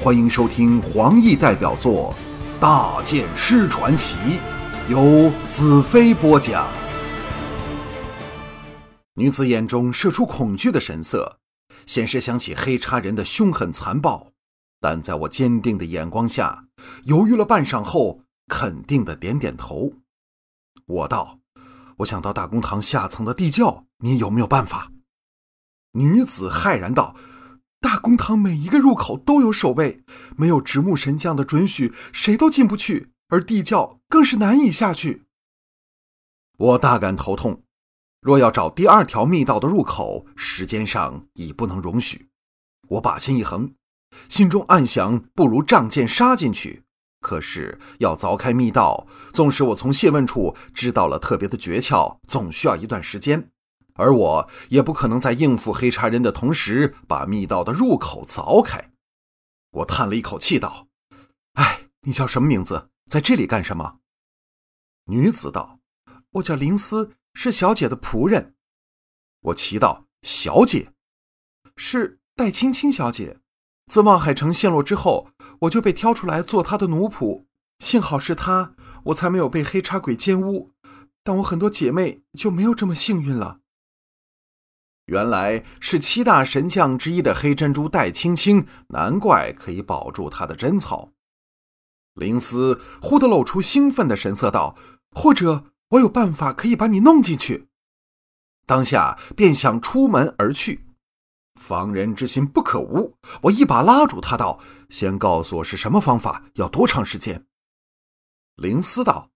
欢迎收听黄奕代表作《大剑师传奇》，由子飞播讲。女子眼中射出恐惧的神色，先是想起黑叉人的凶狠残暴，但在我坚定的眼光下，犹豫了半晌后，肯定的点点头。我道：“我想到大公堂下层的地窖，你有没有办法？”女子骇然道：“大公堂每一个入口都有守卫，没有直木神将的准许，谁都进不去。而地窖更是难以下去。”我大感头痛。若要找第二条密道的入口，时间上已不能容许。我把心一横，心中暗想：不如仗剑杀进去。可是要凿开密道，纵使我从谢问处知道了特别的诀窍，总需要一段时间。而我也不可能在应付黑茶人的同时，把密道的入口凿开。我叹了一口气，道：“哎，你叫什么名字？在这里干什么？”女子道：“我叫林思，是小姐的仆人。”我奇道：“小姐，是戴青青小姐。自望海城陷落之后，我就被挑出来做她的奴仆。幸好是她，我才没有被黑茶鬼奸污。但我很多姐妹就没有这么幸运了。”原来是七大神将之一的黑珍珠戴青青，难怪可以保住他的贞操。林思忽地露出兴奋的神色，道：“或者我有办法可以把你弄进去。”当下便想出门而去。防人之心不可无，我一把拉住他，道：“先告诉我是什么方法，要多长时间？”林思道：“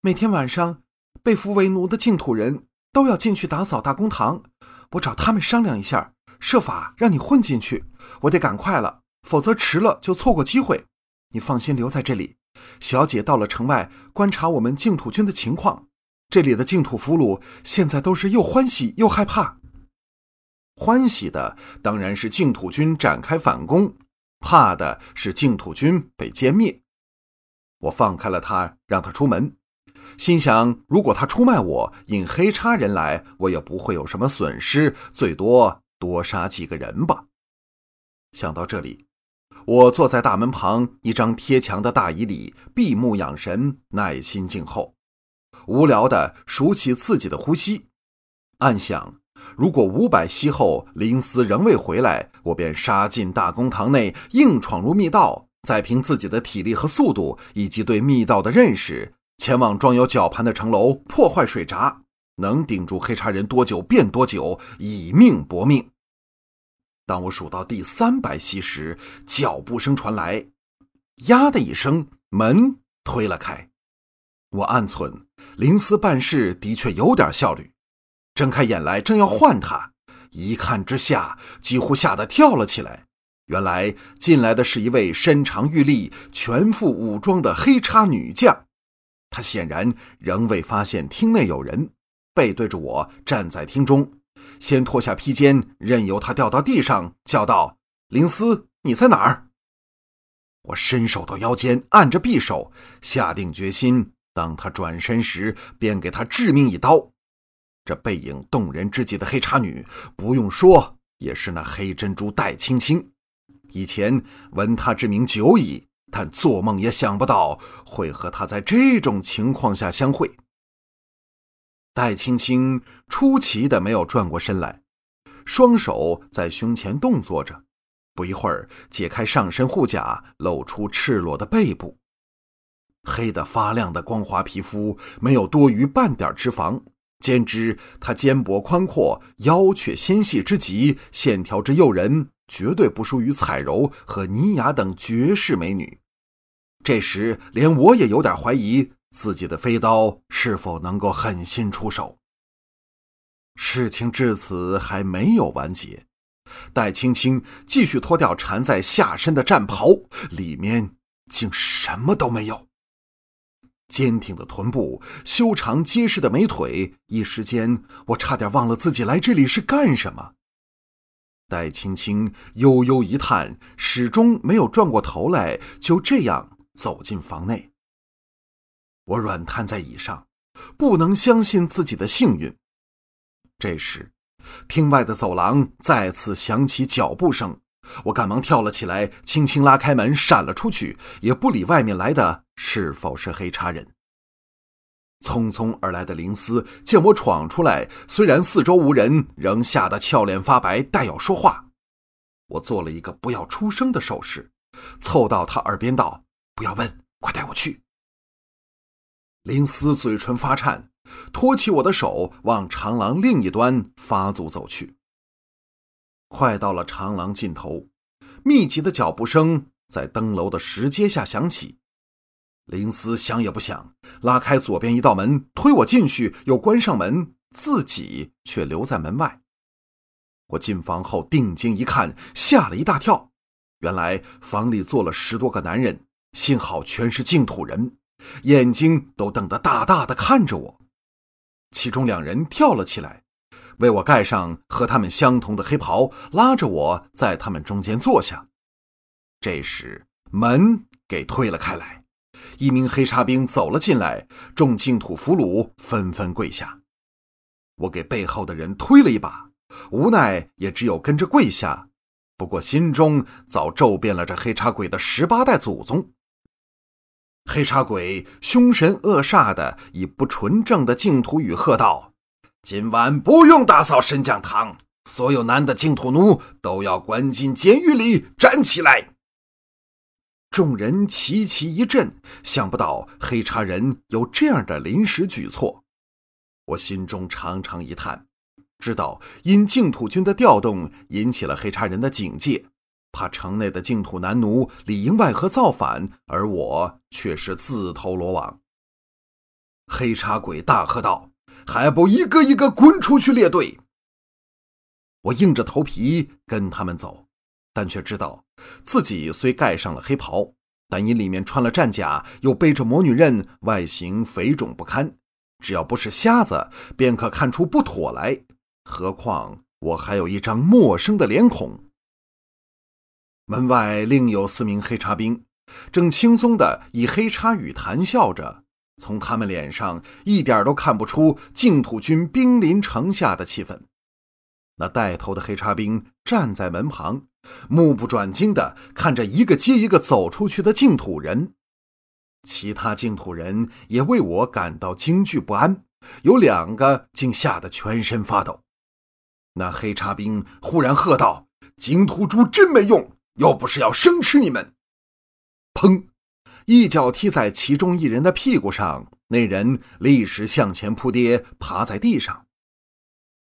每天晚上，被俘为奴的净土人都要进去打扫大公堂。”我找他们商量一下，设法让你混进去。我得赶快了，否则迟了就错过机会。你放心留在这里。小姐到了城外观察我们净土军的情况。这里的净土俘虏现在都是又欢喜又害怕。欢喜的当然是净土军展开反攻，怕的是净土军被歼灭。我放开了他，让他出门。心想，如果他出卖我，引黑叉人来，我也不会有什么损失，最多多杀几个人吧。想到这里，我坐在大门旁一张贴墙的大椅里，闭目养神，耐心静候。无聊的数起自己的呼吸，暗想：如果五百息后林思仍未回来，我便杀进大公堂内，硬闯入密道，再凭自己的体力和速度，以及对密道的认识。前往装有绞盘的城楼，破坏水闸，能顶住黑茶人多久便多久，以命搏命。当我数到第三百息时，脚步声传来，呀的一声，门推了开。我暗忖，林思办事的确有点效率。睁开眼来，正要唤他，一看之下，几乎吓得跳了起来。原来进来的是一位身长玉立、全副武装的黑叉女将。他显然仍未发现厅内有人，背对着我站在厅中，先脱下披肩，任由他掉到地上，叫道：“灵思，你在哪儿？”我伸手到腰间，按着匕首，下定决心，当他转身时，便给他致命一刀。这背影动人之极的黑茶女，不用说，也是那黑珍珠戴青青。以前闻她之名久矣。但做梦也想不到会和他在这种情况下相会。戴青青出奇的没有转过身来，双手在胸前动作着，不一会儿解开上身护甲，露出赤裸的背部，黑的发亮的光滑皮肤没有多余半点脂肪，兼之她肩膊宽阔，腰却纤细之极，线条之诱人，绝对不输于彩柔和妮雅等绝世美女。这时，连我也有点怀疑自己的飞刀是否能够狠心出手。事情至此还没有完结，戴青青继续脱掉缠在下身的战袍，里面竟什么都没有。坚挺的臀部，修长结实的美腿，一时间我差点忘了自己来这里是干什么。戴青青悠悠一叹，始终没有转过头来，就这样。走进房内，我软瘫在椅上，不能相信自己的幸运。这时，厅外的走廊再次响起脚步声，我赶忙跳了起来，轻轻拉开门，闪了出去，也不理外面来的是否是黑叉人。匆匆而来的林斯见我闯出来，虽然四周无人，仍吓得俏脸发白，待要说话。我做了一个不要出声的手势，凑到他耳边道：“不要问，快带我去。”林思嘴唇发颤，托起我的手，往长廊另一端发足走去。快到了长廊尽头，密集的脚步声在登楼的石阶下响起。林思想也不想，拉开左边一道门，推我进去，又关上门，自己却留在门外。我进房后定睛一看，吓了一大跳。原来房里坐了十多个男人，幸好全是净土人，眼睛都瞪得大大的看着我。其中两人跳了起来。为我盖上和他们相同的黑袍，拉着我在他们中间坐下。这时门给推了开来，一名黑叉兵走了进来，众净土俘虏纷纷跪下。我给背后的人推了一把，无奈也只有跟着跪下。不过心中早咒遍了这黑叉鬼的十八代祖宗。黑茶鬼凶神恶煞的以不纯正的净土语喝道。今晚不用打扫神讲堂，所有男的净土奴都要关进监狱里，站起来！众人齐齐一震，想不到黑茶人有这样的临时举措。我心中长长一叹，知道因净土军的调动引起了黑茶人的警戒，怕城内的净土男奴里应外合造反，而我却是自投罗网。黑茶鬼大喝道。还不一个一个滚出去列队！我硬着头皮跟他们走，但却知道自己虽盖上了黑袍，但因里面穿了战甲，又背着魔女刃，外形肥肿不堪。只要不是瞎子，便可看出不妥来。何况我还有一张陌生的脸孔。门外另有四名黑叉兵，正轻松地以黑叉语谈笑着。从他们脸上一点都看不出净土军兵临城下的气氛。那带头的黑叉兵站在门旁，目不转睛地看着一个接一个走出去的净土人。其他净土人也为我感到惊惧不安，有两个竟吓得全身发抖。那黑叉兵忽然喝道：“净土猪真没用，又不是要生吃你们！”砰！一脚踢在其中一人的屁股上，那人立时向前扑跌，趴在地上。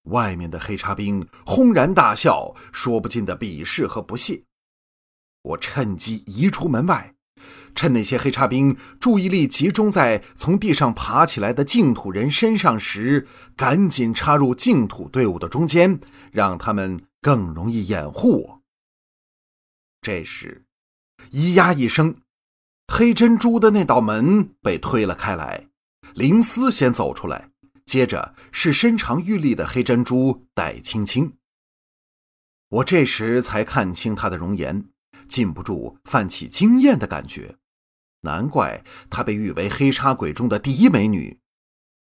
外面的黑叉兵轰然大笑，说不尽的鄙视和不屑。我趁机移出门外，趁那些黑叉兵注意力集中在从地上爬起来的净土人身上时，赶紧插入净土队伍的中间，让他们更容易掩护我。这时，咿呀一声。黑珍珠的那道门被推了开来，林思先走出来，接着是身长玉立的黑珍珠戴青青。我这时才看清她的容颜，禁不住泛起惊艳的感觉。难怪她被誉为黑叉鬼中的第一美女，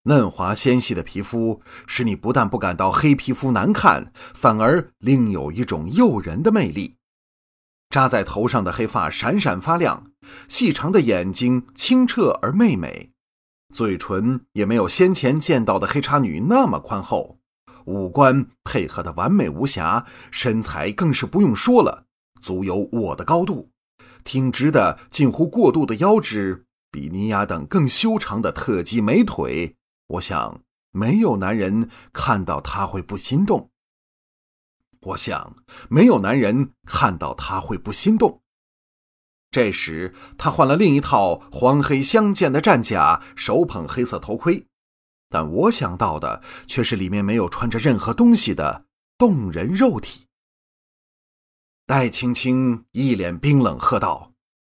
嫩滑纤细的皮肤使你不但不感到黑皮肤难看，反而另有一种诱人的魅力。扎在头上的黑发闪闪发亮，细长的眼睛清澈而媚美，嘴唇也没有先前见到的黑叉女那么宽厚，五官配合的完美无瑕，身材更是不用说了，足有我的高度，挺直的近乎过度的腰肢，比尼亚等更修长的特级美腿，我想没有男人看到她会不心动。我想，没有男人看到他会不心动。这时，他换了另一套黄黑相间的战甲，手捧黑色头盔，但我想到的却是里面没有穿着任何东西的动人肉体。戴青青一脸冰冷，喝道：“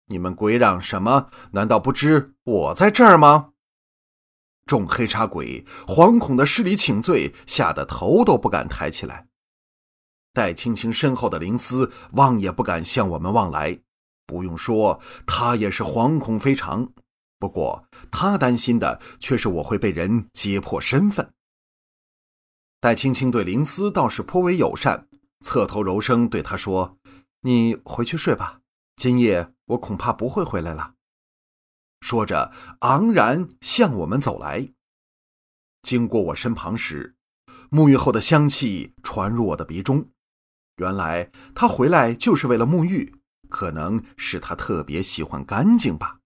你们鬼嚷什么？难道不知我在这儿吗？”众黑叉鬼惶恐的施礼请罪，吓得头都不敢抬起来。戴青青身后的林思望也不敢向我们望来，不用说，他也是惶恐非常。不过，他担心的却是我会被人揭破身份。戴青青对林思倒是颇为友善，侧头柔声对他说：“你回去睡吧，今夜我恐怕不会回来了。”说着，昂然向我们走来。经过我身旁时，沐浴后的香气传入我的鼻中。原来他回来就是为了沐浴，可能是他特别喜欢干净吧。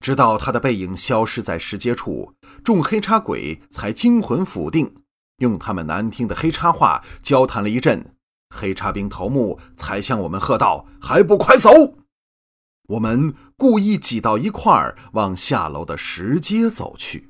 直到他的背影消失在石阶处，众黑叉鬼才惊魂甫定，用他们难听的黑叉话交谈了一阵。黑叉兵头目才向我们喝道：“还不快走！”我们故意挤到一块儿，往下楼的石阶走去。